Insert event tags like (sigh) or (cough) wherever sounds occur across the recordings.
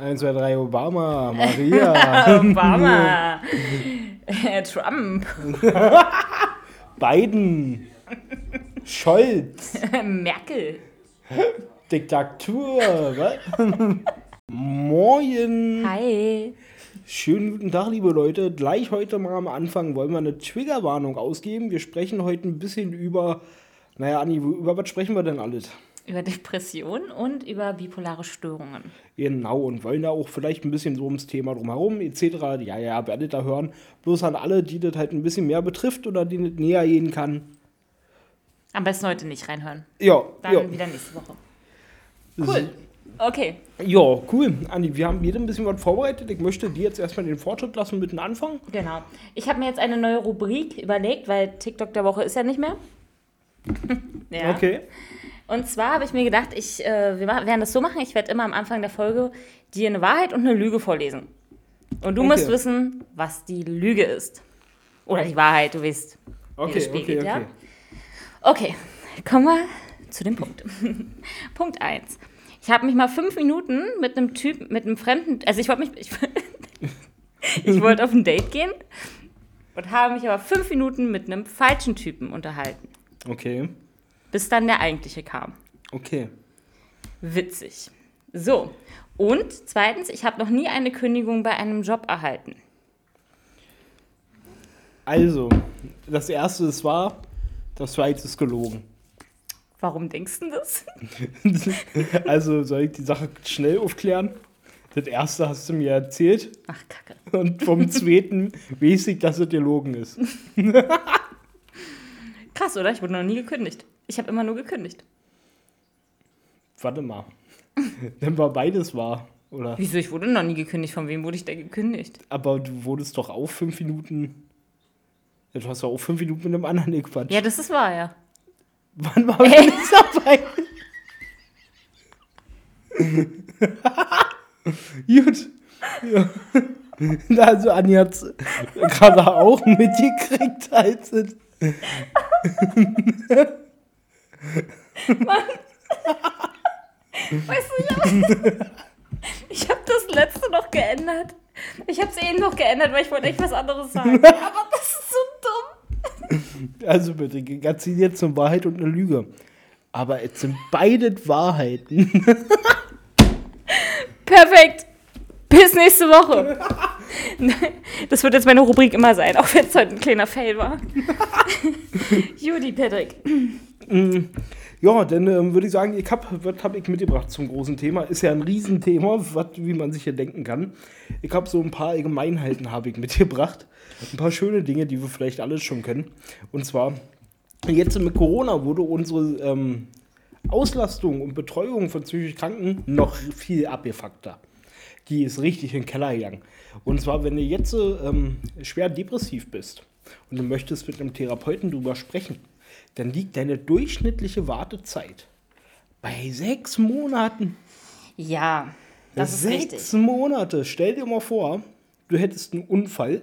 1, 2, 3, Obama, (laughs) Maria. Obama. (laughs) Trump. (laughs) Biden. Scholz. Merkel. Diktatur. Was? Moin. Hi. Schönen guten Tag, liebe Leute. Gleich heute mal am Anfang wollen wir eine Triggerwarnung ausgeben. Wir sprechen heute ein bisschen über, naja, Anni, über was sprechen wir denn alles? Über Depression und über bipolare Störungen. Genau, und wollen da auch vielleicht ein bisschen so ums Thema drumherum, etc. Ja, ja, werdet da hören. Bloß an alle, die das halt ein bisschen mehr betrifft oder denen das näher gehen kann. Am besten heute nicht reinhören. Ja, Dann ja. wieder nächste Woche. Cool. Okay. Ja, cool. Andi, wir haben jeder ein bisschen was vorbereitet. Ich möchte dir jetzt erstmal den Vortritt lassen mit dem Anfang. Genau. Ich habe mir jetzt eine neue Rubrik überlegt, weil TikTok der Woche ist ja nicht mehr. (laughs) ja. Okay. Und zwar habe ich mir gedacht, ich, äh, wir werden das so machen, ich werde immer am Anfang der Folge dir eine Wahrheit und eine Lüge vorlesen. Und du Okay. musst wissen, was die Lüge ist. Oder die Wahrheit, du weißt. Okay, das Spiel okay, geht, ja? okay. Okay, kommen wir zu dem Punkt. (laughs) Punkt 1. Ich habe mich mal fünf Minuten mit einem Typ, mit einem fremden, also ich wollte mich, ich, (laughs) ich wollte auf ein Date gehen und habe mich aber fünf Minuten mit einem falschen Typen unterhalten, Okay, bis dann der eigentliche kam. okay. Witzig. So. Und zweitens, ich habe noch nie eine Kündigung bei einem Job erhalten. Also, das erste ist wahr, das zweite ist gelogen. Warum denkst du das? (laughs) Also, soll ich die Sache schnell aufklären? Das erste hast du mir erzählt Ach, Kacke. und vom (laughs) zweiten weiß ich, dass es gelogen ist. Krass, oder? Ich wurde noch nie gekündigt. Ich habe immer nur gekündigt. Warte mal. (laughs) Dann war beides wahr, oder? Wieso? Ich wurde noch nie gekündigt. Von wem wurde ich denn gekündigt? Aber du wurdest doch auch fünf Minuten. Ja, du hast doch auch fünf Minuten mit einem anderen gequatscht. Ja, das ist wahr, ja. Wann war ich nicht dabei? (laughs) Gut. Ja. Also Anni hat es gerade auch mitgekriegt, als (laughs) es Weißt du, ich habe ich hab das letzte noch geändert. Ich habe es eben noch geändert, weil ich wollte echt was anderes sagen. (laughs) Aber das ist so dumm. Also bitte, erzähl jetzt eine Wahrheit und eine Lüge. Aber es sind beide Wahrheiten. Perfekt. Bis nächste Woche. Das wird jetzt meine Rubrik immer sein, auch wenn es heute ein kleiner Fail war. (laughs) Judy Patrick. Ja, dann ähm, würde ich sagen, ich hab, was habe ich mitgebracht zum großen Thema? Ist ja ein Riesenthema, was, wie man sich hier denken kann. Ich habe so ein paar Allgemeinheiten habe ich mitgebracht. Ein paar schöne Dinge, die wir vielleicht alles schon kennen. Und zwar, jetzt mit Corona wurde unsere ähm, Auslastung und Betreuung von psychisch Kranken noch viel abgefuckter. Die ist richtig in den Keller gegangen. Und zwar, wenn du jetzt ähm, schwer depressiv bist und du möchtest mit einem Therapeuten drüber sprechen, dann liegt deine durchschnittliche Wartezeit bei sechs Monaten. Ja, das ist sechs richtig. Monate. Stell dir mal vor, du hättest einen Unfall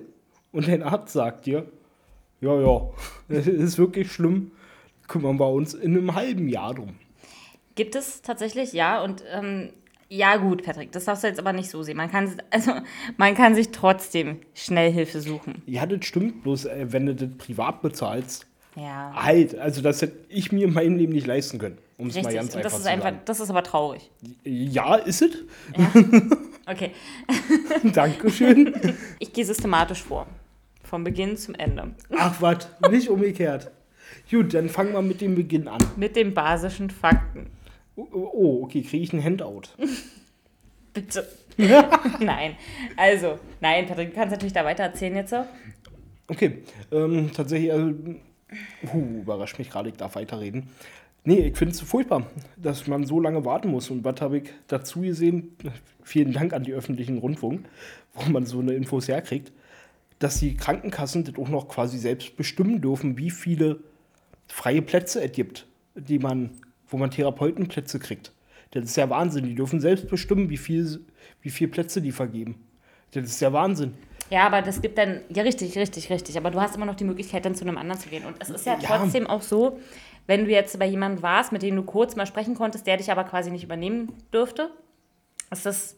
und dein Arzt sagt dir, ja, ja, (laughs) das ist wirklich schlimm, kümmern wir uns in einem halben Jahr drum. Gibt es tatsächlich, ja. Und ähm, ja, gut, Patrick, das darfst du jetzt aber nicht so sehen. Man kann, also, man kann sich trotzdem schnell Hilfe suchen. Ja, das stimmt, bloß äh, wenn du das privat bezahlst, Ja. halt, also das hätte ich mir in meinem Leben nicht leisten können, um es mal ganz einfach das ist zu einfach, sagen. das ist aber traurig. Ja, ist es? (laughs) Okay. (laughs) Dankeschön. (laughs) Ich gehe systematisch vor. Vom Beginn zum Ende. Ach was, nicht umgekehrt. Gut, dann fangen wir mit dem Beginn an. Mit den basischen Fakten. Oh, oh, oh, okay, kriege ich ein Handout. Bitte. nein. Also, nein, Patrick, du kannst natürlich da weiter erzählen jetzt. so. Okay, ähm, tatsächlich, also, uh, überrascht mich gerade, ich darf weiterreden. Nee, ich finde es furchtbar, dass man so lange warten muss. Und was habe ich dazu gesehen? Vielen Dank an die öffentlichen Rundfunk, wo man so eine Infos herkriegt, dass die Krankenkassen das auch noch quasi selbst bestimmen dürfen, wie viele freie Plätze es gibt, die man, wo man Therapeutenplätze kriegt. Das ist ja Wahnsinn. Die dürfen selbst bestimmen, wie viel, wie viel Plätze die vergeben. Das ist ja Wahnsinn. Ja, aber das gibt dann, ja richtig, richtig, richtig. Aber du hast immer noch die Möglichkeit, dann zu einem anderen zu gehen. Und es ist ja Ja. trotzdem auch so, wenn du jetzt bei jemandem warst, mit dem du kurz mal sprechen konntest, der dich aber quasi nicht übernehmen dürfte, ist das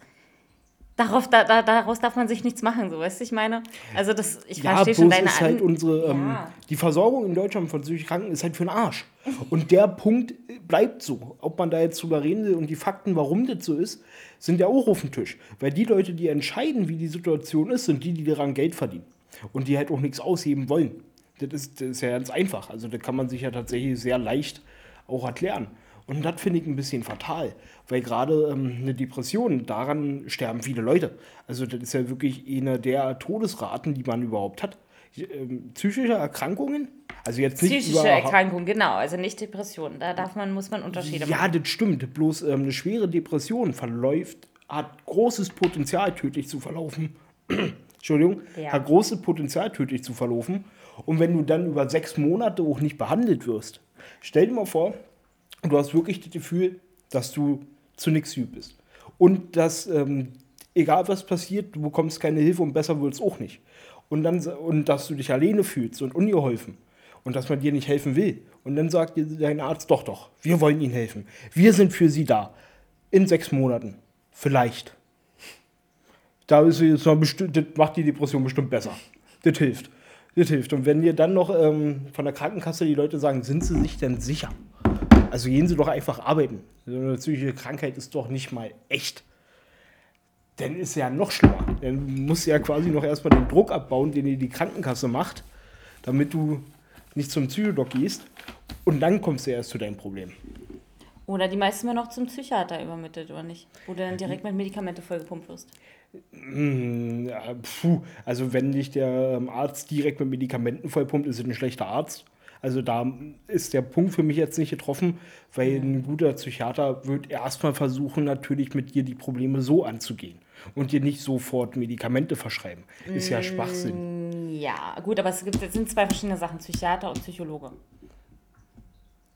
Darauf, da, da, daraus darf man sich nichts machen, so weißt du, ich meine. Also das, ich Ja, verstehe schon deine ist halt An- unsere, ähm, Ja. die Versorgung in Deutschland von psychisch Kranken ist halt für den Arsch. Und der Punkt bleibt so. Ob man da jetzt drüber reden will und die Fakten, warum das so ist, sind ja auch auf dem Tisch. Weil die Leute, die entscheiden, wie die Situation ist, sind die, die daran Geld verdienen. Und die halt auch nichts ausheben wollen. Das ist, das ist ja ganz einfach. Also das kann man sich ja tatsächlich sehr leicht auch erklären. Und das finde ich ein bisschen fatal, weil gerade ähm, eine Depression, daran sterben viele Leute. Also das ist ja wirklich eine der Todesraten, die man überhaupt hat. Ähm, psychische Erkrankungen, also jetzt nicht Psychische über, Erkrankung, genau, also nicht Depression. Da darf man, muss man Unterschiede machen. Ja, das stimmt. Bloß ähm, eine schwere Depression verläuft, hat großes Potenzial, tödlich zu verlaufen. (clears throat) Entschuldigung, Ja. hat großes Potenzial, tödlich zu verlaufen. Und wenn du dann über sechs Monate auch nicht behandelt wirst, stell dir mal vor, du hast wirklich das Gefühl, dass du zu nichts gut bist. Und dass, ähm, egal was passiert, du bekommst keine Hilfe und besser wird es auch nicht. Und, dann, und dass du dich alleine fühlst und ungeholfen. Und dass man dir nicht helfen will. Und dann sagt dir dein Arzt, doch, doch, wir wollen Ihnen helfen. Wir sind für Sie da. In sechs Monaten. Vielleicht. Da ist jetzt das macht die Depression bestimmt besser. Das hilft. Das hilft. Und wenn dir dann noch ähm, von der Krankenkasse die Leute sagen, sind sie sich denn sicher? Also gehen sie doch einfach arbeiten. So eine psychische Krankheit ist doch nicht mal echt. Dann ist ja noch schlimmer. Dann musst du ja quasi noch erstmal den Druck abbauen, den dir die Krankenkasse macht, damit du nicht zum Psychodoc gehst. Und dann kommst du erst zu deinem Problem. Oder die meisten werden auch zum Psychiater übermittelt, oder nicht? Wo du dann direkt mit Medikamente vollgepumpt wirst. Hm, puh, also wenn dich der ähm, Arzt direkt mit Medikamenten vollpumpt, ist es ein schlechter Arzt. Also da ist der Punkt für mich jetzt nicht getroffen, weil ein guter Psychiater wird erstmal versuchen, natürlich mit dir die Probleme so anzugehen und dir nicht sofort Medikamente verschreiben. Ist ja Schwachsinn. Ja, gut, aber es gibt, es sind zwei verschiedene Sachen, Psychiater und Psychologe.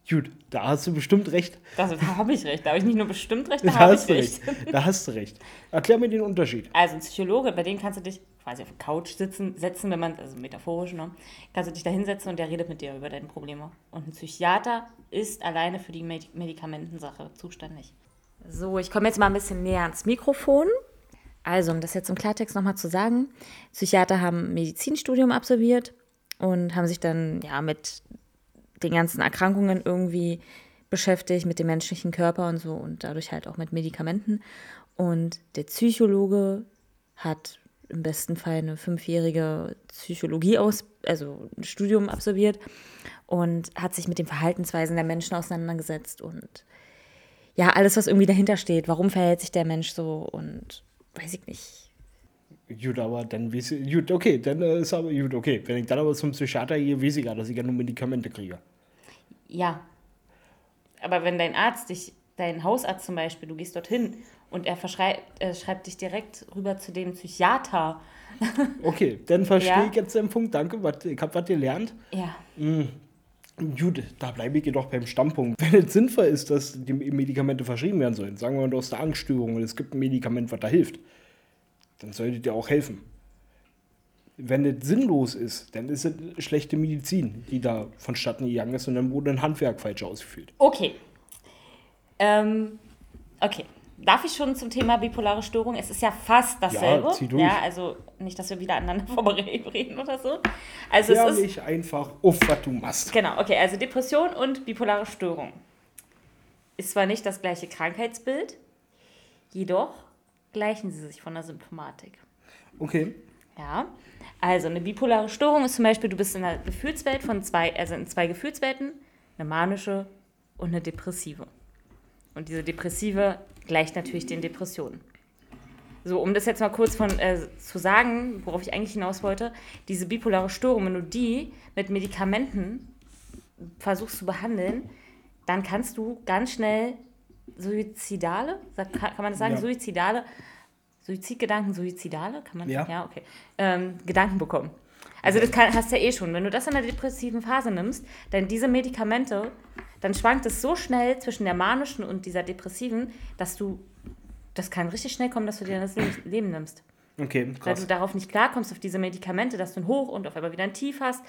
Gut, da hast du bestimmt recht. Das, da (laughs) habe ich recht. Da habe ich nicht nur bestimmt recht, da Da habe ich hast du recht. recht. Da hast du recht. Erklär mir den Unterschied. Also ein Psychologe, bei dem kannst du dich quasi auf die Couch sitzen, setzen, wenn man, also metaphorisch, ne? Kannst du dich da hinsetzen und der redet mit dir über deine Probleme. Und ein Psychiater ist alleine für die Medi Medikamentensache zuständig. So, ich komme jetzt mal ein bisschen näher ans Mikrofon. Also, um das jetzt im Klartext nochmal zu sagen, Psychiater haben Medizinstudium absolviert und haben sich dann ja mit den ganzen Erkrankungen irgendwie beschäftigt, mit dem menschlichen Körper und so und dadurch halt auch mit Medikamenten. Und der Psychologe hat im besten Fall eine fünfjährige Psychologie aus, also ein Studium absolviert und hat sich mit den Verhaltensweisen der Menschen auseinandergesetzt und ja, alles, was irgendwie dahinter steht. Warum verhält sich der Mensch so und weiß ich nicht. Gut, aber dann weiß ich, gut, okay, dann äh, ist aber gut, okay. Wenn ich dann aber zum Psychiater gehe, weiß ich ja, dass ich ja nur Medikamente kriege. Ja. Aber wenn dein Arzt dich, dein Hausarzt zum Beispiel, du gehst dorthin und er verschreibt, äh, schreibt dich direkt rüber zu dem Psychiater. (laughs) Okay, dann verstehe Ja. ich jetzt den Punkt. Danke, wat, ich habe was gelernt. Ja. Gut, da bleibe ich jedoch beim Standpunkt. Wenn es sinnvoll ist, dass die Medikamente verschrieben werden sollen, sagen wir mal, du hast eine Angststörung und es gibt ein Medikament, was da hilft, dann sollte dir auch helfen. Wenn es sinnlos ist, dann ist es schlechte Medizin, die da vonstatten gegangen ist und dann wurde ein Handwerk falsch ausgeführt. Okay. Ähm, okay. Darf ich schon zum Thema bipolare Störung? Es ist ja fast dasselbe. Ja, zieh durch. Ja, also nicht, dass wir wieder aneinander (laughs) vorreden oder so. Also Klär es ist. mich einfach auf, was du machst. Genau, okay, also Depression und bipolare Störung. Ist zwar nicht das gleiche Krankheitsbild, jedoch gleichen sie sich von der Symptomatik. Okay. Ja, also eine bipolare Störung ist zum Beispiel, du bist in einer Gefühlswelt von zwei, also in zwei Gefühlswelten, eine manische und eine depressive. Und diese depressive gleicht natürlich den Depressionen. So, um das jetzt mal kurz von, äh, zu sagen, worauf ich eigentlich hinaus wollte, diese bipolare Störung, wenn du die mit Medikamenten versuchst zu behandeln, dann kannst du ganz schnell suizidale, kann man das sagen, Ja. suizidale, Suizidgedanken, suizidale, kann man, Ja. ja okay, ähm, Gedanken bekommen. Also das kann, hast du ja eh schon. Wenn du das in der depressiven Phase nimmst, dann diese Medikamente, dann schwankt es so schnell zwischen der manischen und dieser depressiven, dass du, das kann richtig schnell kommen, dass du dir das Leben, nimmst. Okay, Weil krass. du darauf nicht klarkommst, auf diese Medikamente, dass du ein Hoch und auf einmal wieder ein Tief hast.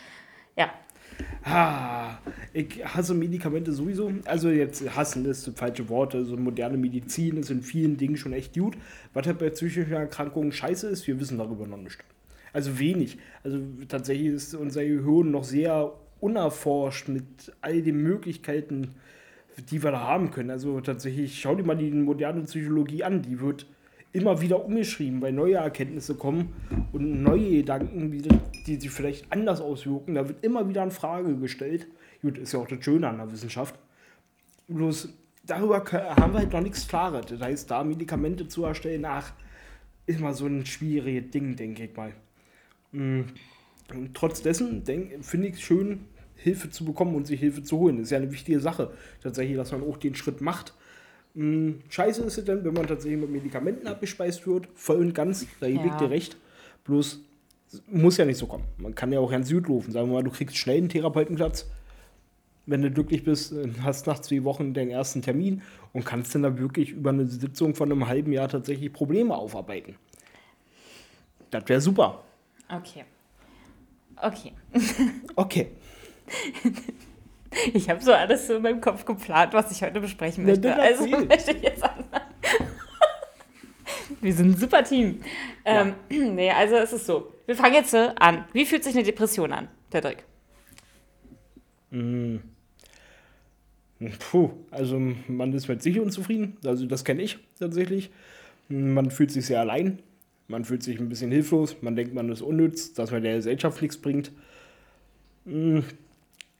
Ja, Ah, ich hasse Medikamente sowieso. Also jetzt hassen ist das falsche Wort. Also moderne Medizin ist in vielen Dingen schon echt gut. Was halt bei psychischen Erkrankungen scheiße ist, wir wissen darüber noch nicht. Also wenig. Also tatsächlich ist unser Gehirn noch sehr unerforscht mit all den Möglichkeiten, die wir da haben können. Also tatsächlich, schau dir mal die moderne Psychologie an. Die wird immer wieder umgeschrieben, weil neue Erkenntnisse kommen und neue Gedanken, die, sich vielleicht anders auswirken. Da wird immer wieder in Frage gestellt. Gut, ist ja auch das Schöne an der Wissenschaft. Bloß darüber haben wir halt noch nichts Klares. Das heißt, da Medikamente zu erstellen, ach, ist mal so ein schwieriges Ding, denke ich mal. Und trotz dessen finde ich es schön, Hilfe zu bekommen und sich Hilfe zu holen. Das ist ja eine wichtige Sache, tatsächlich, dass man auch den Schritt macht. Scheiße ist es dann, wenn man tatsächlich mit Medikamenten abgespeist wird, voll und ganz, da gebe ich dir recht. Bloß muss ja nicht so kommen. Man kann ja auch Herrn Süd rufen, sagen wir mal, du kriegst schnell einen Therapeutenplatz. Wenn du glücklich bist, hast nach zwei Wochen deinen ersten Termin und kannst dann da wirklich über eine Sitzung von einem halben Jahr tatsächlich Probleme aufarbeiten. Das wäre super. Okay. Okay. (laughs) Okay. (laughs) Ich habe so alles so in meinem Kopf geplant, was ich heute besprechen möchte. Ja, also (laughs) möchte ich jetzt anfangen. (laughs) Wir sind ein super Team. Ja. Ähm, (clears throat) nee, also es ist so. Wir fangen jetzt an. Wie fühlt sich eine Depression an, Patrick? Mm. Puh, also man ist mit sich unzufrieden. Also das kenne ich tatsächlich. Man fühlt sich sehr allein. Man fühlt sich ein bisschen hilflos. Man denkt, man ist unnütz, dass man der Gesellschaft nichts bringt.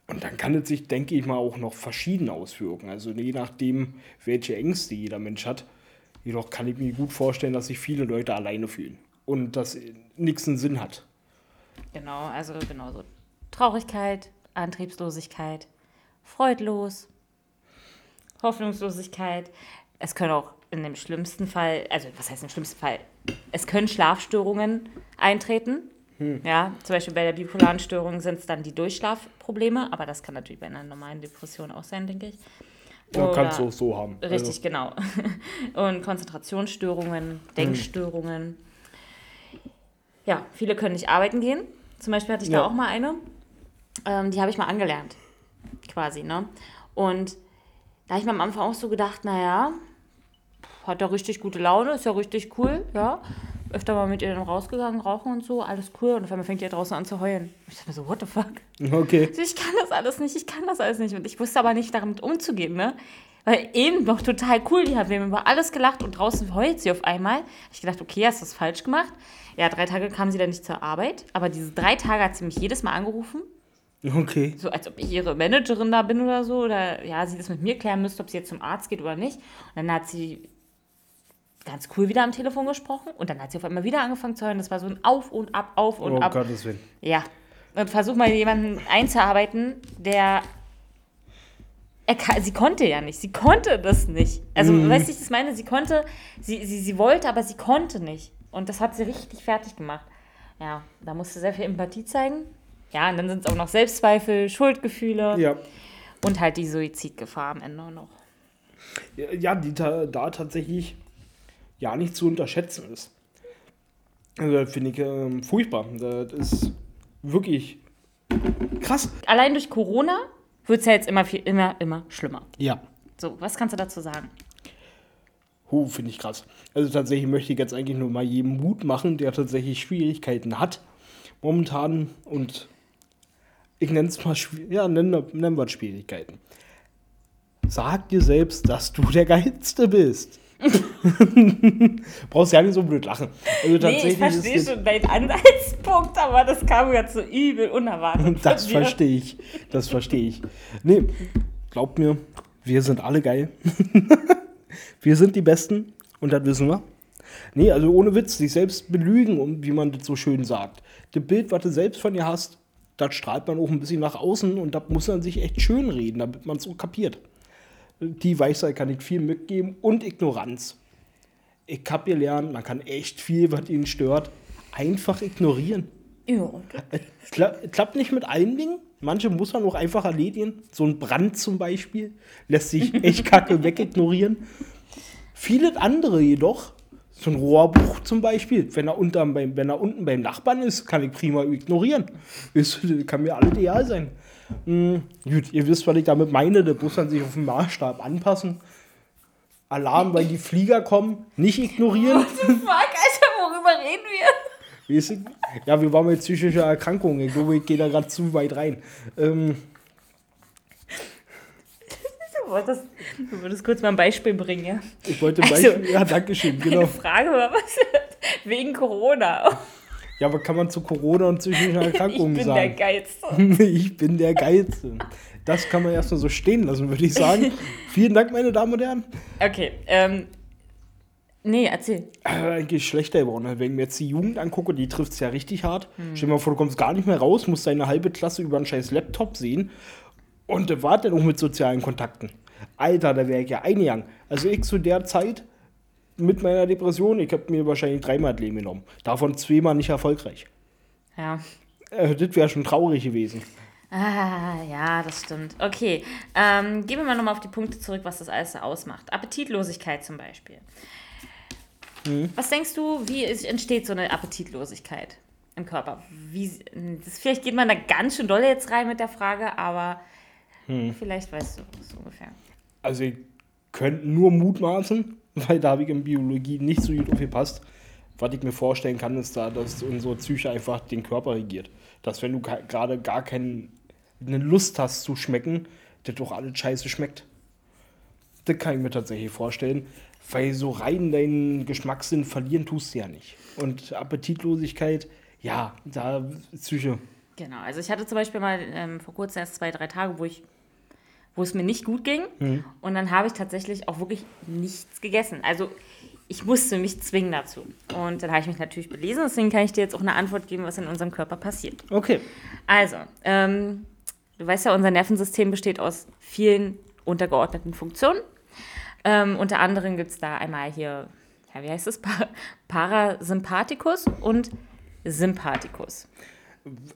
Und dann kann es sich, denke ich mal, auch noch verschieden auswirken. Also je nachdem, welche Ängste jeder Mensch hat. Jedoch kann ich mir gut vorstellen, dass sich viele Leute alleine fühlen und das nichts einen Sinn hat. Genau, also genauso. Traurigkeit, Antriebslosigkeit, freudlos, Hoffnungslosigkeit. Es können auch in dem schlimmsten Fall, also was heißt im schlimmsten Fall, es können Schlafstörungen eintreten. Hm. Ja, zum Beispiel bei der bipolaren Störung sind es dann die Durchschlafprobleme, aber das kann natürlich bei einer normalen Depression auch sein, denke ich. Kannst du auch so haben. Richtig, also. genau. (laughs) Und Konzentrationsstörungen, Denkstörungen. Hm. Ja, viele können nicht arbeiten gehen. Zum Beispiel hatte ich ja. da auch mal eine. Ähm, die habe ich mal angelernt, quasi, ne? Und da habe ich mir am Anfang auch so gedacht, naja, hat er richtig gute Laune, ist ja richtig cool, ja öfter mal mit ihr dann rausgegangen, rauchen und so, alles cool. Und auf einmal fängt ihr draußen an zu heulen. Ich dachte mir so, what the fuck? Okay. Ich kann das alles nicht, ich kann das alles nicht. Und ich wusste aber nicht, damit umzugehen, ne? Weil eben noch total cool, die haben über alles gelacht und draußen heult sie auf einmal. Ich gedacht, okay, hast du das falsch gemacht? Ja, drei Tage kam sie dann nicht zur Arbeit, aber diese drei Tage hat sie mich jedes Mal angerufen. Okay. So als ob ich ihre Managerin da bin oder so. Oder ja, sie das mit mir klären müsste, ob sie jetzt zum Arzt geht oder nicht. Und dann hat sie ganz cool wieder am Telefon gesprochen und dann hat sie auf einmal wieder angefangen zu hören. Das war so ein Auf und Ab, Auf und oh, Ab. Oh Gottes Willen. Ja. Und versuch mal jemanden einzuarbeiten, der. Kann, sie konnte ja nicht. Sie konnte das nicht. Also, mm. weißt du, ich das meine? Sie konnte, sie, sie, sie wollte, aber sie konnte nicht. Und das hat sie richtig fertig gemacht. Ja, da musste sehr viel Empathie zeigen. Ja, und dann sind es auch noch Selbstzweifel, Schuldgefühle. Ja. Und halt die Suizidgefahr am Ende noch. Ja, die da, da tatsächlich ja nicht zu unterschätzen ist. Also, das finde ich ähm, furchtbar. Das ist wirklich krass. Allein durch Corona wird es ja jetzt immer, viel, immer, immer schlimmer. Ja. So, was kannst du dazu sagen? Huh, finde ich krass. Also tatsächlich möchte ich jetzt eigentlich nur mal jedem Mut machen, der tatsächlich Schwierigkeiten hat momentan und ich nenne es mal, ja, nennen, nennen wir Schwierigkeiten. Sag dir selbst, dass du der Geilste bist. (laughs) Brauchst ja nicht so blöd lachen. Also nee, ich verstehe schon deinen Anhaltspunkt, aber das kam jetzt so übel unerwartet. Das verstehe ich. Das verstehe ich. Nee, glaubt mir, wir sind alle geil. (laughs) wir sind die Besten und das wissen wir. Nee, also ohne Witz, sich selbst belügen, wie man das so schön sagt. Das Bild, was du selbst von dir hast, das strahlt man auch ein bisschen nach außen und da muss man sich echt schön reden, damit man es so kapiert die Weisheit kann ich viel mitgeben und Ignoranz. Ich habe gelernt, man kann echt viel, was ihn stört, einfach ignorieren. Ja. Es klappt nicht mit allen Dingen. Manche muss man auch einfach erledigen. So ein Brand zum Beispiel lässt sich (laughs) echt kacke wegignorieren. Viele andere jedoch So ein Rohrbruch zum Beispiel, wenn er, unterm, beim, wenn er unten beim Nachbarn ist, kann ich prima ignorieren. Ist, kann mir alles egal sein. Hm, gut, ihr wisst, was ich damit meine. Der Bus kann sich auf den Maßstab anpassen. Alarm, weil die Flieger kommen, nicht ignorieren. Fuck, Alter, worüber reden wir? Weißt du? Ja, wir waren mit psychischer Erkrankung. Ich glaube, ich gehe da gerade zu weit rein. Ähm, Du wolltest, du wolltest kurz mal ein Beispiel bringen, ja? ich wollte ein Also, Beispiel. ja, danke schön, Meine genau. Frage war, was wegen Corona. Ja, aber kann man zu Corona und psychischen (laughs) Ich Erkrankungen bin der sagen? Geilste. (laughs) ich bin der Geilste. Das kann man erstmal so stehen lassen, würde ich sagen. (laughs) Vielen Dank, meine Damen und Herren. Okay, ähm. Nee, erzähl. Äh, Geschlechterüberordnung. Wenn ich mir jetzt die Jugend angucke, die trifft es ja richtig hart. Hm. Stell dir mal vor, du kommst gar nicht mehr raus, musst deine halbe Klasse über einen scheiß Laptop sehen. Und das war dann auch mit sozialen Kontakten. Alter, da wäre ich ja eingegangen. Also ich zu der Zeit mit meiner Depression, ich habe mir wahrscheinlich dreimal das Leben genommen. Davon zweimal nicht erfolgreich. Ja. Äh, das wäre schon traurig gewesen. Ah, ja, das stimmt. Okay, ähm, gehen wir mal nochmal auf die Punkte zurück, was das alles so ausmacht. Appetitlosigkeit zum Beispiel. Was denkst du, wie entsteht so eine Appetitlosigkeit im Körper? Wie, das, vielleicht geht man da ganz schön doll jetzt rein mit der Frage, aber vielleicht weißt du es ungefähr. Also ich könnte nur mutmaßen, (laughs) weil da habe ich in Biologie nicht so gut aufgepasst. Was ich mir vorstellen kann, ist da, dass unsere Psyche einfach den Körper regiert. Dass wenn du gerade gar keine Lust hast zu schmecken, das doch alles scheiße schmeckt. Das kann ich mir tatsächlich vorstellen. Weil so rein deinen Geschmackssinn verlieren tust du ja nicht. Und Appetitlosigkeit, ja, da Psyche. Genau, also ich hatte zum Beispiel mal ähm, vor kurzem erst zwei, drei Tage, wo ich wo es mir nicht gut ging. Und dann habe ich tatsächlich auch wirklich nichts gegessen. Also ich musste mich zwingen dazu. Und dann habe ich mich natürlich belesen, deswegen kann ich dir jetzt auch eine Antwort geben, was in unserem Körper passiert. Okay. Also, ähm, du weißt ja, unser Nervensystem besteht aus vielen untergeordneten Funktionen. Ähm, unter anderem gibt es da einmal hier, ja, wie heißt es? Pa Parasympathikus und Sympathikus.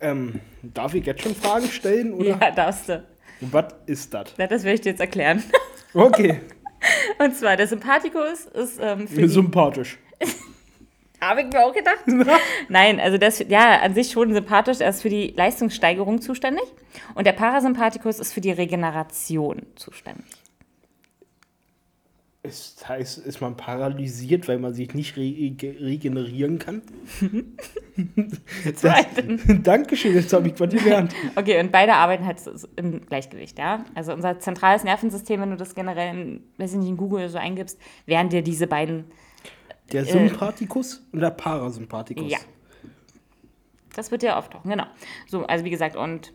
Ähm, darf ich jetzt schon Fragen stellen? Oder? Ja, darfst du. Was ist das? Na, Das werde ich dir jetzt erklären. (laughs) Okay. Und zwar, der Sympathikus ist ähm, für Sympathisch. (laughs) Habe ich mir auch gedacht. (laughs) Nein, also das, ja, an sich schon sympathisch. Er ist für die Leistungssteigerung zuständig. Und der Parasympathikus ist für die Regeneration zuständig. Ist, heißt, ist man paralysiert, weil man sich nicht re regenerieren kann? (laughs) Zweitens. (laughs) Dankeschön, jetzt habe ich was gelernt. (laughs) Okay, und beide arbeiten halt im Gleichgewicht, ja. Also unser zentrales Nervensystem, wenn du das generell, in, weiß ich nicht, in Google so eingibst, wären dir diese beiden, Der Sympathikus und der Parasympathikus. ja. Das wird dir auftauchen, genau. So, also wie gesagt, und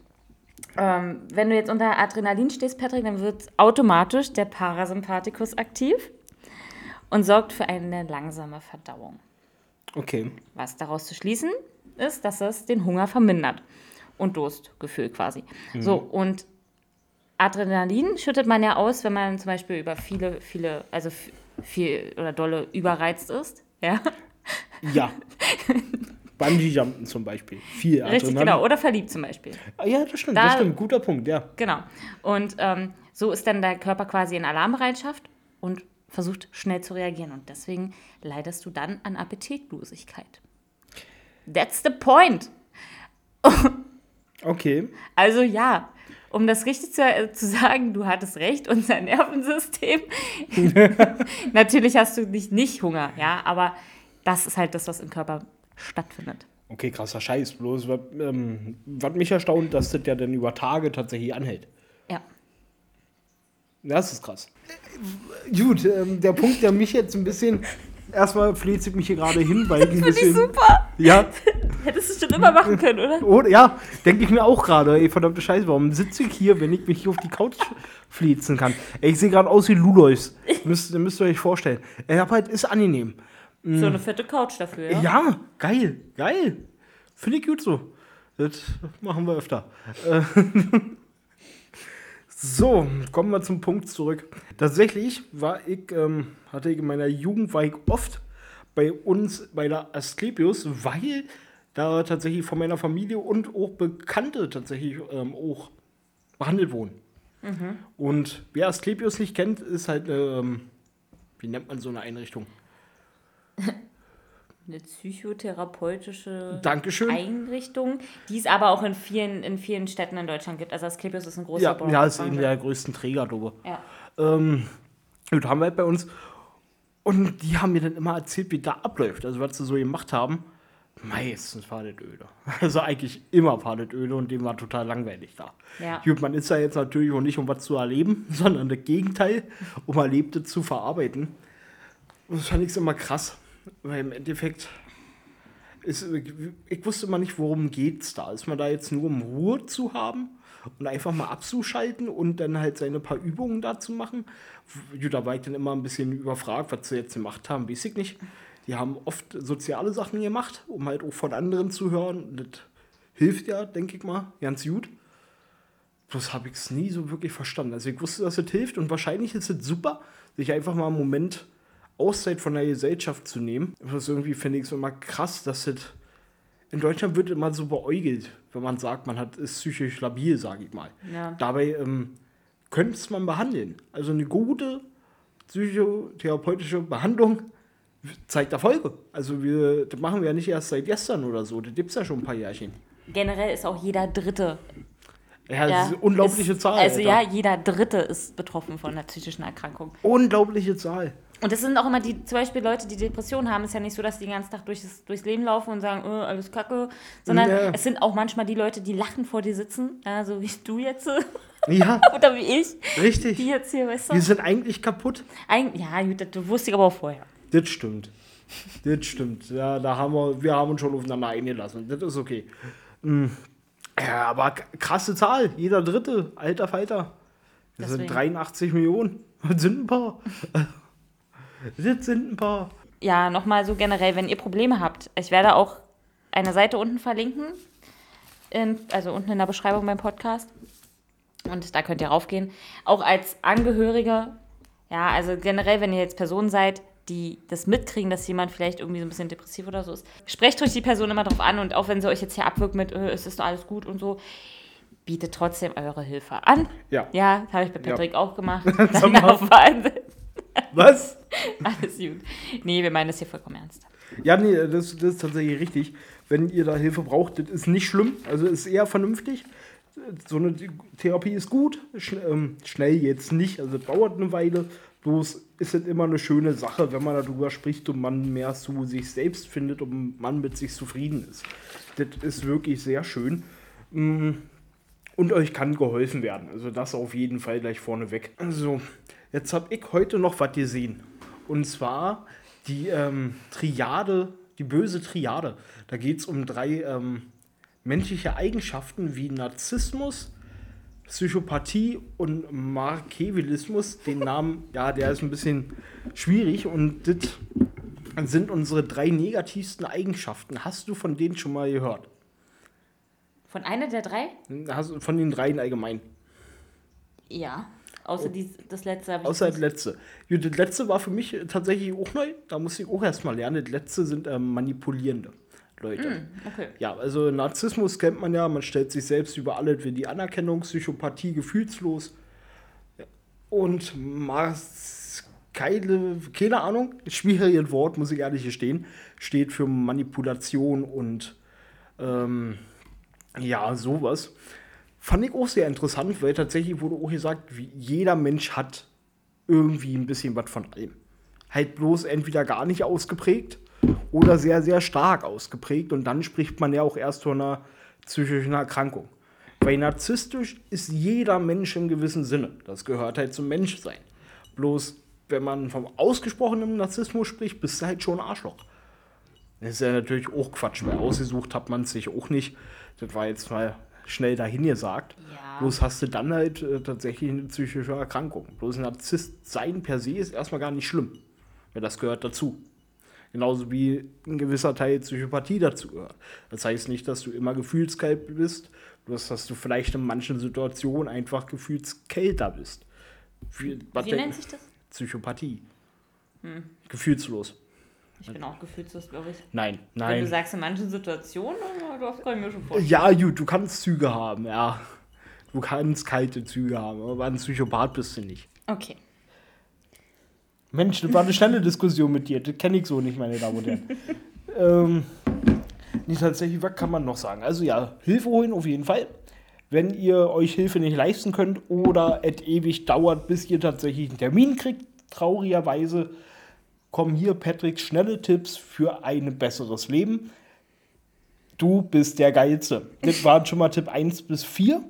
ähm, wenn du jetzt unter Adrenalin stehst, Patrick, dann wird automatisch der Parasympathikus aktiv und sorgt für eine langsame Verdauung. Okay. Was daraus zu schließen ist, dass es den Hunger vermindert und Durstgefühl quasi. So, und Adrenalin schüttet man ja aus, wenn man zum Beispiel über viele, viele, also viel oder dolle überreizt ist. Ja, Ja. (laughs) Bungee-Jumpen zum Beispiel. Viel richtig, Adrenalin. genau. Oder verliebt zum Beispiel. Ah, Ja, das stimmt, Da- das stimmt. Guter Punkt, ja. Genau. Und ähm, so ist dann der Körper quasi in Alarmbereitschaft und versucht schnell zu reagieren. Und deswegen leidest du dann an Appetitlosigkeit. That's the point. Okay. Also ja, um das richtig zu, äh, zu sagen, du hattest recht, unser Nervensystem. (laughs) Natürlich hast du nicht, nicht Hunger, ja, aber das ist halt das, was im Körper stattfindet. Okay, krasser Scheiß. Bloß, was, ähm, was mich erstaunt, dass das ja dann über Tage tatsächlich anhält. Ja. Das ist krass. Gut, ähm, der Punkt, der mich jetzt ein bisschen. Erstmal fleht sich mich hier gerade hin, weil ich ein Finde ich bisschen. super. Ja, (laughs) Hättest du schon immer machen können, oder? oder, ja, denke ich mir auch gerade. Ey, verdammte Scheiße, warum sitze ich hier, wenn ich mich hier auf die Couch fliezen kann? Ey, ich sehe gerade aus wie Lulois. (laughs) Müsst, müsst ihr euch vorstellen. Ey, aber halt ist angenehm. So eine fette Couch dafür, ja? Ja, geil, geil. Finde ich gut so. Das machen wir öfter. Äh, (laughs) so, kommen wir zum Punkt zurück. Tatsächlich war ich, ähm, hatte ich in meiner Jugend, war ich oft bei uns bei der Asklepios, weil da tatsächlich von meiner Familie und auch Bekannte tatsächlich ähm, auch behandelt wurden. Und wer Asklepios nicht kennt, ist halt, ähm, wie nennt man so eine Einrichtung? Eine psychotherapeutische Dankeschön. Einrichtung, die es aber auch in vielen, in vielen Städten in Deutschland gibt. Also Asklepios ist ein großer Ja, Bau- ja, ist eben der größten Träger, drüber. Ja. Ähm, gut, haben wir halt bei uns. Und die haben mir dann immer erzählt, wie da abläuft. Also, was sie so gemacht haben. Meistens öde. (laughs) Also, eigentlich immer öde und dem war total langweilig da. Ja. Gut, man ist da jetzt natürlich auch nicht, um was zu erleben, (laughs) sondern das Gegenteil, um Erlebte zu verarbeiten. Und das fand ich immer krass, weil im Endeffekt ist, ich wusste immer nicht, worum geht's da. Ist man da jetzt nur, um Ruhe zu haben und einfach mal abzuschalten und dann halt seine paar Übungen da zu machen? Da war ich dann immer ein bisschen überfragt, was sie jetzt gemacht haben, weiß ich nicht. Die haben oft soziale Sachen gemacht, um halt auch von anderen zu hören. Das hilft ja, denke ich mal, ganz gut. Bloß habe ich nie so wirklich verstanden. Also ich wusste, dass es hilft und wahrscheinlich ist es super, sich einfach mal einen Moment Auszeit von der Gesellschaft zu nehmen. Bloß irgendwie finde ich es immer krass, dass es in Deutschland wird immer so beäugelt, wenn man sagt, man hat, ist psychisch labil, sage ich mal. Ja. Dabei ähm, könnte es man behandeln. Also eine gute psychotherapeutische Behandlung zeigt Erfolge. Also wir, das machen wir ja nicht erst seit gestern oder so. Das gibt es ja schon ein paar Jährchen. Generell ist auch jeder Dritte. Ja, das ist eine unglaubliche ist, Zahl. Also Alter. ja, jeder Dritte ist betroffen von einer psychischen Erkrankung. Unglaubliche Zahl. Und das sind auch immer die, zum Beispiel Leute, die Depressionen haben, ist ja nicht so, dass die den ganzen Tag durchs, durchs Leben laufen und sagen, äh, alles kacke, sondern Ja. es sind auch manchmal die Leute, die lachen vor dir sitzen, ja, so wie du jetzt Ja, (laughs) oder wie ich, die richtig. jetzt hier, weißt du? Wir sind eigentlich kaputt. Eig ja, gut, das wusste ich aber auch vorher. Das stimmt. Das stimmt. Ja, da haben wir, wir haben uns schon aufeinander eingelassen. Das ist okay. Mm. Ja, aber krasse Zahl. Jeder Dritte, alter Falter. Das sind Deswegen. 83 Millionen. Das sind ein paar. (laughs) Das sind ein paar. Ja, nochmal so generell, wenn ihr Probleme habt, ich werde auch eine Seite unten verlinken, in, also unten in der Beschreibung beim Podcast. Und da könnt ihr raufgehen. Auch als Angehörige, ja, also generell, wenn ihr jetzt Personen seid, die das mitkriegen, dass jemand vielleicht irgendwie so ein bisschen depressiv oder so ist, sprecht euch die Person immer drauf an und auch wenn sie euch jetzt hier abwirkt mit, äh, es ist doch alles gut und so, bietet trotzdem eure Hilfe an. Ja. Ja, das habe ich bei Ja. Patrick auch gemacht. (laughs) Dann auf. Was? (laughs) Alles gut. Nee, wir meinen das hier vollkommen ernst. Ja, nee, das, das ist tatsächlich richtig. Wenn ihr da Hilfe braucht, das ist nicht schlimm. Also ist eher vernünftig. So eine Therapie ist gut. Sch ähm, schnell jetzt nicht. Also dauert eine Weile. Bloß ist es immer eine schöne Sache, wenn man darüber spricht und man mehr zu sich selbst findet und man mit sich zufrieden ist. Das ist wirklich sehr schön. Mm, Und euch kann geholfen werden. Also das auf jeden Fall gleich vorneweg. Also, jetzt habe ich heute noch was gesehen. Und zwar die ähm, Triade, die böse Triade. Da geht es um drei ähm, menschliche Eigenschaften wie Narzissmus, Psychopathie und Machiavellismus. Den Namen, (laughs) ja, der ist ein bisschen schwierig. Und das sind unsere drei negativsten Eigenschaften. Hast du von denen schon mal gehört? Von einer der drei? Hast von den dreien allgemein? Ja. Außer die, das letzte ich Außer das letzte. Ja, das letzte war für mich tatsächlich auch neu. Da musste ich auch erstmal lernen. Das letzte sind ähm, manipulierende Leute. Okay. Ja, also Narzissmus kennt man ja. Man stellt sich selbst über alles wie die Anerkennung, Psychopathie, gefühlslos. Und Mars. Keine, keine Ahnung, schwieriges Wort, muss ich ehrlich gestehen, steht für Manipulation und ähm, ja, sowas. Fand ich auch sehr interessant, weil tatsächlich wurde auch gesagt, wie jeder Mensch hat irgendwie ein bisschen was von allem. Halt bloß entweder gar nicht ausgeprägt oder sehr, sehr stark ausgeprägt. Und dann spricht man ja auch erst von einer psychischen Erkrankung. Weil narzisstisch ist jeder Mensch im gewissen Sinne. Das gehört halt zum Menschsein. Bloß, wenn man vom ausgesprochenen Narzissmus spricht, bist du halt schon ein Arschloch. Das ist ja natürlich auch Quatsch, weil ausgesucht hat man es sich auch nicht. Das war jetzt mal schnell dahin gesagt. Ja. Bloß hast du dann halt äh, tatsächlich eine psychische Erkrankung. Bloß ein Narzisst sein per se ist erstmal gar nicht schlimm. Weil das gehört dazu. Genauso wie ein gewisser Teil Psychopathie dazu gehört. Das heißt nicht, dass du immer gefühlskalt bist, bloß dass du vielleicht in manchen Situationen einfach gefühlskälter bist. Wie, Wie nennt sich das? Psychopathie. Gefühlslos. Ich bin auch gefühlslos, glaube ich. Nein, Wenn nein. du sagst, in manchen Situationen, das kann ich mir schon vorstellen. Ja, gut, du kannst Züge haben, ja. Du kannst kalte Züge haben, aber ein Psychopath bist du nicht. Okay. Mensch, das war eine schnelle Diskussion mit dir. Das kenne ich so nicht, meine Damen und Herren. (laughs) ähm, nee, tatsächlich, was kann man noch sagen? Also ja, Hilfe holen auf jeden Fall. Wenn ihr euch Hilfe nicht leisten könnt oder es ewig dauert, bis ihr tatsächlich einen Termin kriegt, traurigerweise, kommen hier Patricks schnelle Tipps für ein besseres Leben. Du bist der Geilste. Das waren schon mal Tipp 1 bis 4.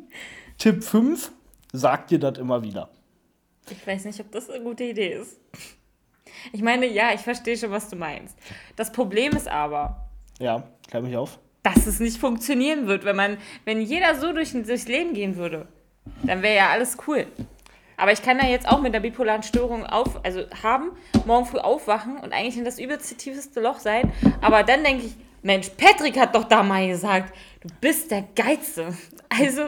Tipp 5, sagt dir das immer wieder. Ich weiß nicht, ob das eine gute Idee ist. Ich meine, ja, ich verstehe schon, was du meinst. Das Problem ist aber. Ja, klär mich auf. Dass es nicht funktionieren wird, wenn man, wenn jeder so durch, durchs Leben gehen würde, dann wäre ja alles cool. Aber ich kann ja jetzt auch mit der bipolaren Störung auf, also haben, morgen früh aufwachen und eigentlich in das übelste tiefste Loch sein. Aber dann denke ich, Mensch, Patrick hat doch da mal gesagt, du bist der Geilste. Also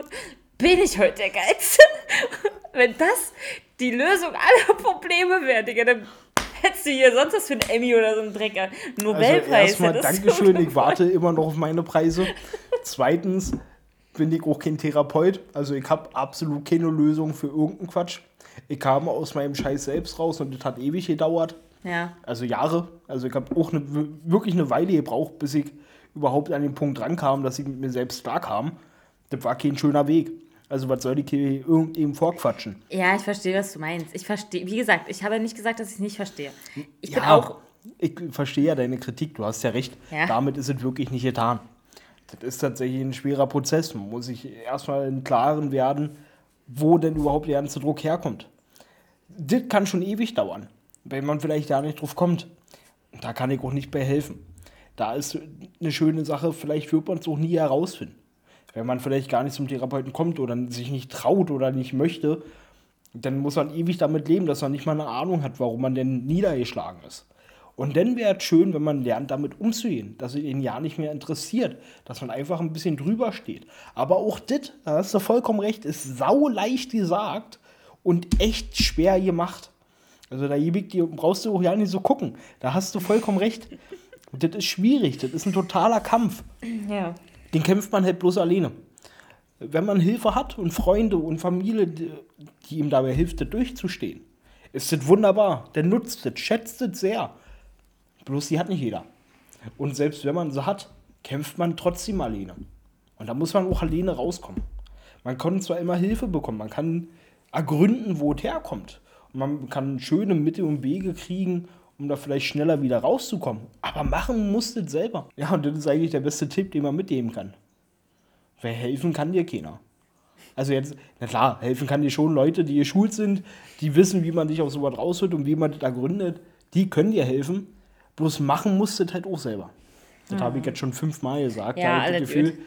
bin ich heute der Geilste. (laughs) Wenn das die Lösung aller Probleme wäre, Digga, dann hättest du hier sonst was für ein Emmy oder so einen Drecker. Nobelpreis. Also erstmal Dankeschön, (laughs) ich warte immer noch auf meine Preise. Zweitens bin ich auch kein Therapeut. Also ich habe absolut keine Lösung für irgendeinen Quatsch. Ich kam aus meinem Scheiß selbst raus und das hat ewig gedauert. Ja. Also Jahre. Also ich habe auch eine, wirklich eine Weile gebraucht, bis ich überhaupt an den Punkt rankam, dass ich mit mir selbst klar kam. Das war kein schöner Weg. Also was soll die hier irgendjemandem vorquatschen? Ja, ich verstehe, was du meinst. Ich verstehe, wie gesagt, ich habe nicht gesagt, dass ich es nicht verstehe. Ich ja, bin auch. Ich verstehe ja deine Kritik, du hast ja recht. Ja. Damit ist es wirklich nicht getan. Das ist tatsächlich ein schwerer Prozess. Man muss sich erstmal im Klaren werden, wo denn überhaupt der ganze Druck herkommt. Das kann schon ewig dauern, wenn man vielleicht da nicht drauf kommt. Da kann ich auch nicht bei helfen. Da ist eine schöne Sache, vielleicht wird man es auch nie herausfinden wenn man vielleicht gar nicht zum Therapeuten kommt oder sich nicht traut oder nicht möchte, dann muss man ewig damit leben, dass man nicht mal eine Ahnung hat, warum man denn niedergeschlagen ist. Und dann wäre es schön, wenn man lernt, damit umzugehen, dass es ihn ja nicht mehr interessiert, dass man einfach ein bisschen drüber steht. Aber auch das, da hast du vollkommen recht, ist sau leicht gesagt und echt schwer gemacht. Also da brauchst du auch ja nicht so gucken. Da hast du vollkommen recht. (laughs) Und das ist schwierig, das ist ein totaler Kampf. Ja den kämpft man halt bloß alleine. Wenn man Hilfe hat und Freunde und Familie, die, die ihm dabei hilft, das durchzustehen, ist das wunderbar. Der nutzt das, schätzt das sehr. Bloß die hat nicht jeder. Und selbst wenn man sie hat, kämpft man trotzdem alleine. Und da muss man auch alleine rauskommen. Man kann zwar immer Hilfe bekommen, man kann ergründen, wo es herkommt. Und man kann schöne Mittel und Wege kriegen, um da vielleicht schneller wieder rauszukommen. Aber machen musst du selber. Ja, und das ist eigentlich der beste Tipp, den man mitgeben kann. Weil helfen kann dir keiner. Also jetzt, na klar, helfen kann dir schon Leute, die geschult sind, die wissen, wie man sich aus sowas rausholt und wie man das da gründet. Die können dir helfen. Bloß machen musst du halt auch selber. Das mhm. habe ich jetzt schon fünfmal gesagt. Ja, da das Gefühl.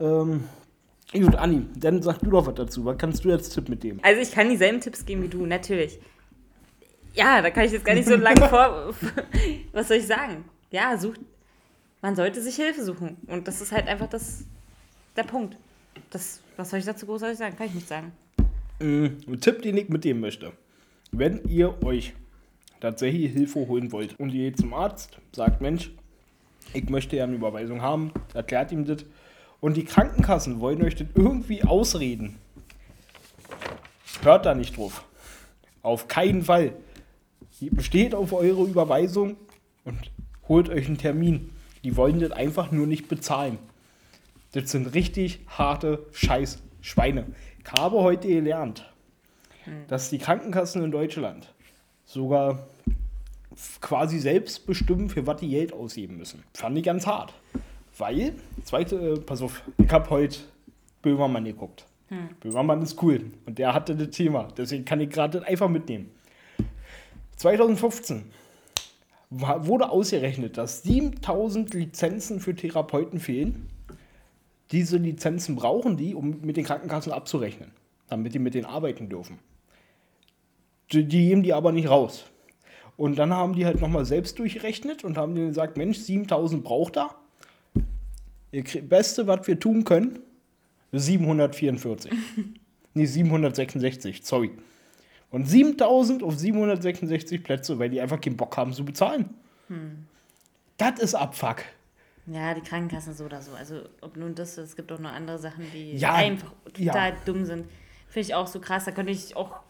Ähm, gut, Anni, dann sag du doch was dazu. Was kannst du jetzt Tipp mitgeben? Also ich kann dieselben Tipps geben wie du, natürlich. Ja, da kann ich jetzt gar nicht so lange vor. (laughs) Was soll ich sagen? Ja, sucht. Man sollte sich Hilfe suchen. Und das ist halt einfach das, der Punkt. Das, was soll ich dazu großartig sagen? Kann ich nicht sagen. Mm, ein Tipp, den ich mitgeben möchte. Wenn ihr euch tatsächlich Hilfe holen wollt und ihr geht zum Arzt, sagt, Mensch, ich möchte ja eine Überweisung haben, erklärt ihm das. Und die Krankenkassen wollen euch das irgendwie ausreden. Hört da nicht drauf. Auf keinen Fall besteht auf eure Überweisung und holt euch einen Termin. Die wollen das einfach nur nicht bezahlen. Das sind richtig harte Scheiß-Schweine. Ich habe heute gelernt, dass die Krankenkassen in Deutschland sogar quasi selbst bestimmen, für was die Geld ausgeben müssen. Fand ich ganz hart. Weil, zweite, äh, pass auf, ich habe heute Böhmermann geguckt. Hm. Böhmermann ist cool und der hatte das Thema. Deswegen kann ich gerade einfach mitnehmen. 2015 wurde ausgerechnet, dass 7000 Lizenzen für Therapeuten fehlen. Diese Lizenzen brauchen die, um mit den Krankenkassen abzurechnen, damit die mit denen arbeiten dürfen. Die, die geben die aber nicht raus. Und dann haben die halt nochmal selbst durchgerechnet und haben denen gesagt, Mensch, 7000 braucht er. Das Beste, was wir tun können, 744. (laughs) nee, 766, sorry. Und 7000 auf 766 Plätze, weil die einfach keinen Bock haben zu bezahlen. Hm. Das ist Abfuck. Ja, die Krankenkassen so oder so. Also, ob nun das, es gibt auch noch andere Sachen, die ja, einfach total ja. dumm sind. Finde ich auch so krass. Da könnte ich auch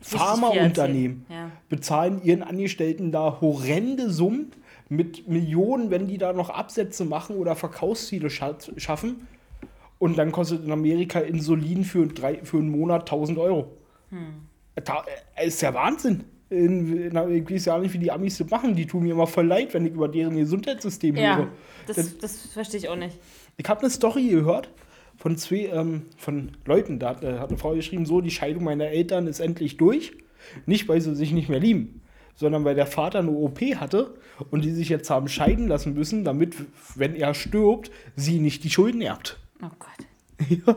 Pharmaunternehmen Ja. bezahlen ihren Angestellten da horrende Summen mit Millionen, wenn die da noch Absätze machen oder Verkaufsziele scha schaffen. Und dann kostet in Amerika Insulin für, drei, für einen Monat 1000 Euro. Da, äh, ist ja Wahnsinn. In, in, ich weiß ja nicht, wie die Amis das machen. Die tun mir immer voll leid, wenn ich über deren Gesundheitssystem Ja, höre. das, das verstehe ich auch nicht. Ich habe eine Story gehört von zwei ähm, von Leuten. Da hat, äh, hat eine Frau geschrieben, so, die Scheidung meiner Eltern ist endlich durch. Nicht, weil sie sich nicht mehr lieben, sondern weil der Vater eine OP hatte und die sich jetzt haben scheiden lassen müssen, damit, wenn er stirbt, sie nicht die Schulden erbt. Oh Gott. (laughs)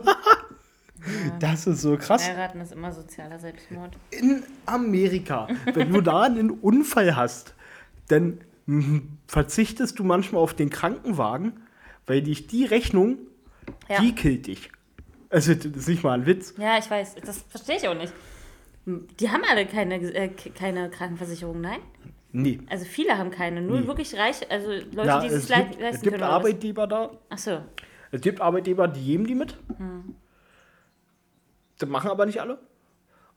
Das ist so krass. Heiraten ist immer sozialer Selbstmord. In Amerika, wenn du da einen Unfall hast, dann verzichtest du manchmal auf den Krankenwagen, weil dich die Rechnung, Ja. die killt dich. Also, das ist nicht mal ein Witz. Ja, ich weiß. Das verstehe ich auch nicht. Die haben alle keine, äh, keine Krankenversicherung, nein? Nee. Also viele haben keine. Nur Nee. wirklich reich, also Leute, Na, die es sich le gibt, leisten es gibt können. oder was? Arbeitgeber da. Ach so. Es gibt Arbeitgeber, die geben die mit. Hm. Das machen aber nicht alle.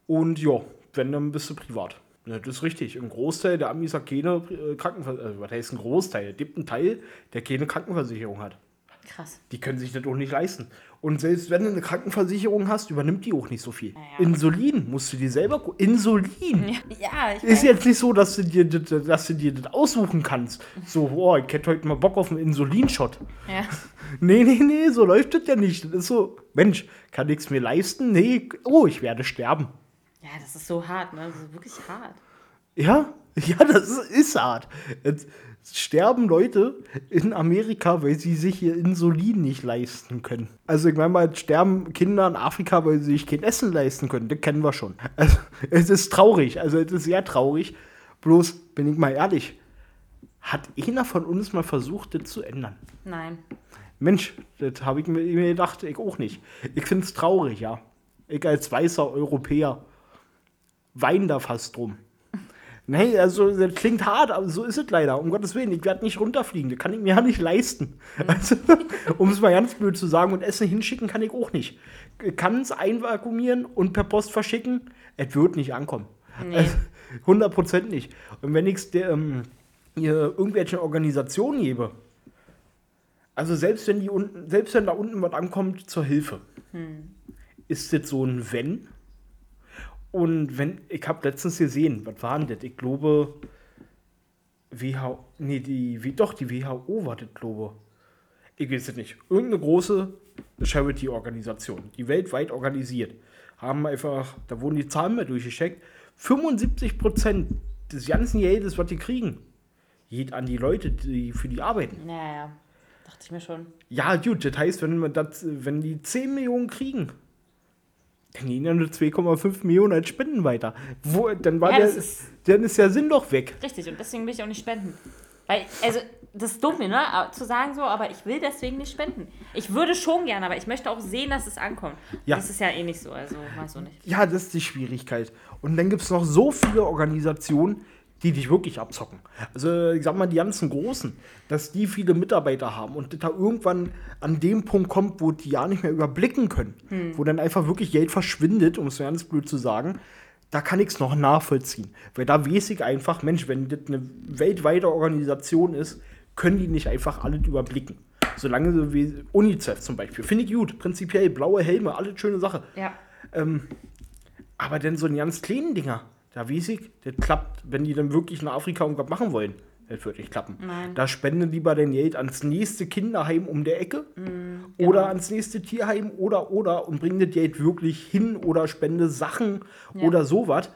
Und ja, wenn, dann bist du privat. Ja, das ist richtig. Ein Großteil der Amis hat keine äh, Krankenversicherung. Also, was heißt ein Großteil? Es gibt einen Teil, der keine Krankenversicherung hat. Krass. Die können sich das auch nicht leisten. Und selbst wenn du eine Krankenversicherung hast, übernimmt die auch nicht so viel. Naja. Insulin musst du dir selber. Insulin! Ja, ich Ist jetzt nicht so, dass du dir das, dass du dir das aussuchen kannst. So, oh, ich hätte heute mal Bock auf einen Insulinshot. Ja. (laughs) Nee, nee, nee, so läuft das ja nicht. Das ist so, Mensch, kann ich es mir leisten? Nee, oh, ich werde sterben. ja, das ist so hart, ne? Das ist wirklich hart. Ja, (laughs) ja, das ist, ist hart. Jetzt sterben Leute in Amerika, weil sie sich ihr Insulin nicht leisten können. Also ich meine mal, jetzt sterben Kinder in Afrika, weil sie sich kein Essen leisten können. Das kennen wir schon. Also (laughs) es ist traurig, also es ist sehr traurig. Bloß, bin ich mal ehrlich, hat einer von uns mal versucht, das zu ändern? Nein. Mensch, das habe ich mir, mir gedacht, ich auch nicht. Ich finde es traurig, ja. Ich als weißer Europäer weine da fast drum. Nee, also das klingt hart, aber so ist es leider. Um Gottes Willen, ich werde nicht runterfliegen. Das kann ich mir ja nicht leisten. Also, (laughs) um es mal ganz blöd zu sagen, und Essen hinschicken kann ich auch nicht. Ich kann es einvakuumieren und per Post verschicken. Es wird nicht ankommen. Nee. Also, 100% nicht. Und wenn ich es ähm, irgendwelchen Organisationen gebe, also selbst wenn die unten, selbst wenn da unten was ankommt zur Hilfe, ist das so ein Wenn. Und wenn, ich habe letztens gesehen, was war denn das? Ich glaube, WHO, nee, die, wie, doch, die WHO war das, glaube ich. weiß es nicht. Irgendeine große Charity-Organisation, die weltweit organisiert, haben einfach, da wurden die Zahlen mal durchgecheckt, 75% des ganzen Geldes, was die kriegen, geht an die Leute, die für die arbeiten. Naja, dachte ich mir schon. Ja, gut, das heißt, wenn, man das, wenn die 10 Millionen kriegen, dann gehen ja nur 2,5 Millionen als Spenden weiter. Wo, dann, war Ja, der, ist- dann ist der Sinn doch weg. Richtig, und deswegen will ich auch nicht spenden. Weil, also, das ist dumm, ne, zu sagen so, aber ich will deswegen nicht spenden. Ich würde schon gerne, aber ich möchte auch sehen, dass es ankommt. Ja. Das ist ja eh nicht so, also weiß auch nicht. Ja, das ist die Schwierigkeit. Und dann gibt es noch so viele Organisationen, die dich wirklich abzocken. Also, ich sag mal, die ganzen Großen, dass die viele Mitarbeiter haben und das da irgendwann an dem Punkt kommt, wo die ja nicht mehr überblicken können, wo dann einfach wirklich Geld verschwindet, um es ganz blöd zu sagen, da kann ich es noch nachvollziehen. Weil da weiß ich einfach, Mensch, wenn das eine weltweite Organisation ist, können die nicht einfach alles überblicken. Solange so wie UNICEF zum Beispiel. Finde ich gut, prinzipiell, blaue Helme, alles schöne Sache. Ja. Ähm, aber denn so ein ganz kleinen Dinger, da weiß ich, das klappt, wenn die dann wirklich in Afrika irgendwas machen wollen. Das wird nicht klappen. Nein. Da spenden lieber dein Geld ans nächste Kinderheim um der Ecke genau. oder ans nächste Tierheim oder oder und bring das Geld wirklich hin oder spende Sachen Ja. oder sowas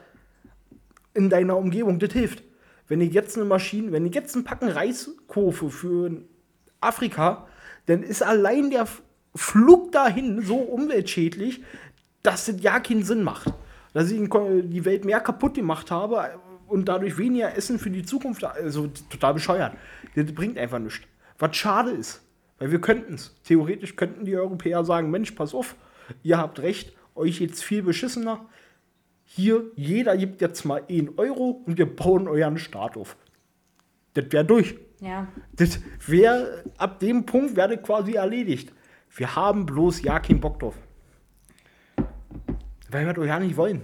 in deiner Umgebung. Das hilft. Wenn ich jetzt eine Maschine, wenn ich jetzt einen Packen Reis kaufe für Afrika, dann ist allein der Flug dahin so umweltschädlich, dass das ja keinen Sinn macht. Dass ich die Welt mehr kaputt gemacht habe und dadurch weniger Essen für die Zukunft, also total bescheuert. Das bringt einfach nichts. Was schade ist, weil wir könnten es. Theoretisch könnten die Europäer sagen, Mensch, pass auf, ihr habt recht, euch geht's viel beschissener. Hier, jeder gibt jetzt mal 1 Euro und wir bauen euren Staat auf. Das wäre durch. Ja. Das wäre, ab dem Punkt wäre das quasi erledigt. Wir haben bloß ja keinen Bock drauf. Weil wir doch ja nicht wollen.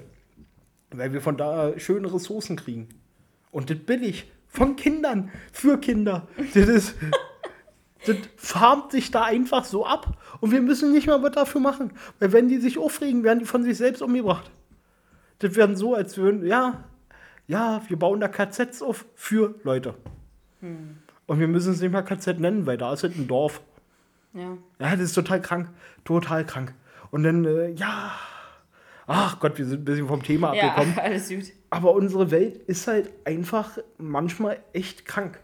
Weil wir von da schöne Ressourcen kriegen. Und das billig. Von Kindern. Für Kinder. Das ist. (laughs) Das farmt sich da einfach so ab. Und wir müssen nicht mal was dafür machen. Weil wenn die sich aufregen, werden die von sich selbst umgebracht. Das werden so, als würden, ja, ja, wir bauen da KZs auf für Leute. Und wir müssen es nicht mal KZ nennen, weil da ist es ein Dorf. Ja. Ja, das ist total krank. Total krank. Und dann, äh, ja. Ach Gott, wir sind ein bisschen vom Thema Ja, abgekommen. (laughs) alles gut. Aber unsere Welt ist halt einfach manchmal echt krank.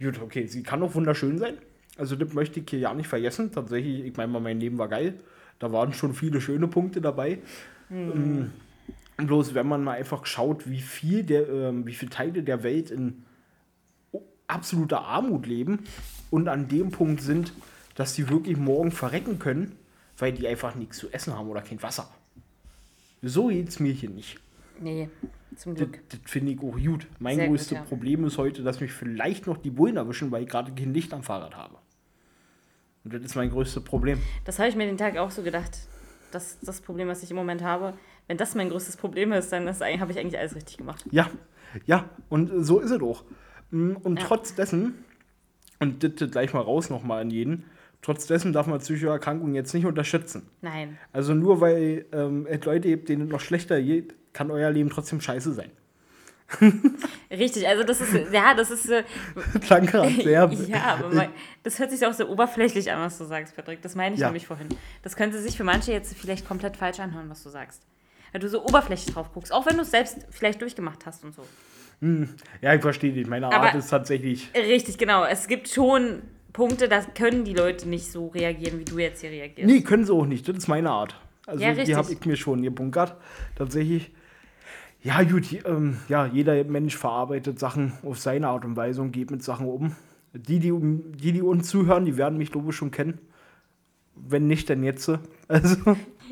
Gut, okay, sie kann auch wunderschön sein. Also, das möchte ich hier ja nicht vergessen. Tatsächlich, ich meine mal, mein Leben war geil. Da waren schon viele schöne Punkte dabei. Ähm, bloß, wenn man mal einfach schaut, wie viel der, ähm, wie viele Teile der Welt in absoluter Armut leben und an dem Punkt sind, dass sie wirklich morgen verrecken können, weil die einfach nichts zu essen haben oder kein Wasser. So geht's mir hier nicht. Nee, zum Das, Glück. das finde ich auch gut. Mein Sehr gut, größtes ja. Problem ist heute, dass mich vielleicht noch die Bullen erwischen, weil ich gerade kein Licht am Fahrrad habe. Und das ist mein größtes Problem. Das habe ich mir den Tag auch so gedacht. Das das Problem, was ich im Moment habe. Wenn das mein größtes Problem ist, dann habe ich eigentlich alles richtig gemacht. Ja, ja, und so ist es auch. Mm, Und Ja. trotz dessen, und das, das gleich mal raus nochmal an jeden, trotz dessen darf man psychische Erkrankungen jetzt nicht unterstützen. Nein. Also nur weil ähm, es Leute gibt, denen es noch schlechter geht, kann euer Leben trotzdem scheiße sein. (laughs) Richtig, also das ist, ja, das ist, äh, (laughs) gerade sehr. (laughs) ja, aber mein, das hört sich auch so oberflächlich an, was du sagst, Patrick. Das meine ich Ja. nämlich vorhin. Das könnte sich für manche jetzt vielleicht komplett falsch anhören, was du sagst. Weil du so oberflächlich drauf guckst, auch wenn du es selbst vielleicht durchgemacht hast und so. Ja, ich verstehe dich. Meine Aber- Art ist tatsächlich. Richtig, genau. Es gibt schon Punkte, da können die Leute nicht so reagieren, wie du jetzt hier reagierst. Nee, können sie auch nicht. Das ist meine Art. Also Ja, die habe ich mir schon gebunkert. Tatsächlich. Ja, gut, ähm, ja, jeder Mensch verarbeitet Sachen auf seine Art und Weise und geht mit Sachen um. Die, die, die, die uns zuhören, die werden mich logisch schon kennen. Wenn nicht, dann jetzt. (laughs) Also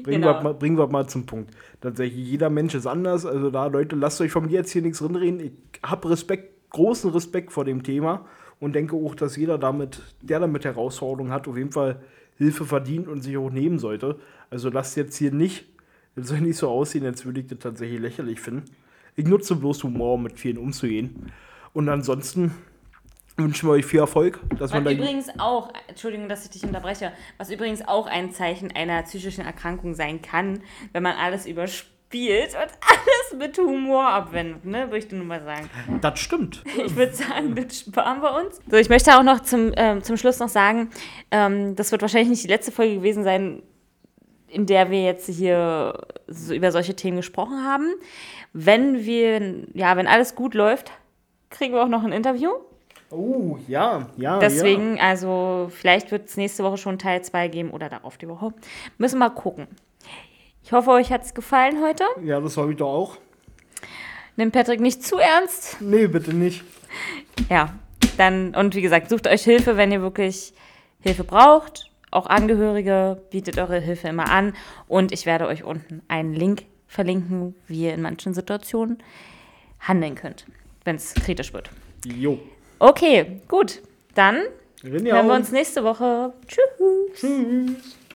bringen, Genau. wir, mal, bringen wir mal zum Punkt. Tatsächlich, jeder Mensch ist anders. Also da, Leute, lasst euch von mir jetzt hier nichts drinreden. Ich habe Respekt, großen Respekt vor dem Thema und denke auch, dass jeder damit, der damit Herausforderungen hat, auf jeden Fall Hilfe verdient und sich auch nehmen sollte. Also lasst jetzt hier nicht, (laughs) es soll nicht so aussehen, als würde ich das tatsächlich lächerlich finden. Ich nutze bloß Humor, um mit vielen umzugehen. Und ansonsten wünschen wir euch viel Erfolg, dass man Was da übrigens auch, Entschuldigung, dass ich dich unterbreche, was übrigens auch ein Zeichen einer psychischen Erkrankung sein kann, wenn man alles überspielt und alles mit Humor abwendet, ne? Würde ich dir nur mal sagen. Das stimmt. Ich würde sagen, das sparen wir uns. So, ich möchte auch noch zum, ähm, zum Schluss noch sagen, ähm, das wird wahrscheinlich nicht die letzte Folge gewesen sein, in der wir jetzt hier so über solche Themen gesprochen haben. Wenn wir, ja, wenn alles gut läuft, kriegen wir auch noch ein Interview. Oh, ja, ja. Deswegen, also vielleicht wird es nächste Woche schon Teil 2 geben oder darauf die Woche. Müssen wir mal gucken. Ich hoffe, euch hat es gefallen heute. Ja, das habe ich doch auch. Nimmt Patrick nicht zu ernst. Nee, bitte nicht. Ja, dann, und wie gesagt, sucht euch Hilfe, wenn ihr wirklich Hilfe braucht. Auch Angehörige bietet eure Hilfe immer an. Und ich werde euch unten einen Link verlinken, wie ihr in manchen Situationen handeln könnt, wenn es kritisch wird. Jo. Okay, gut. Dann hören wir uns nächste Woche. Tschüss. Tschüss.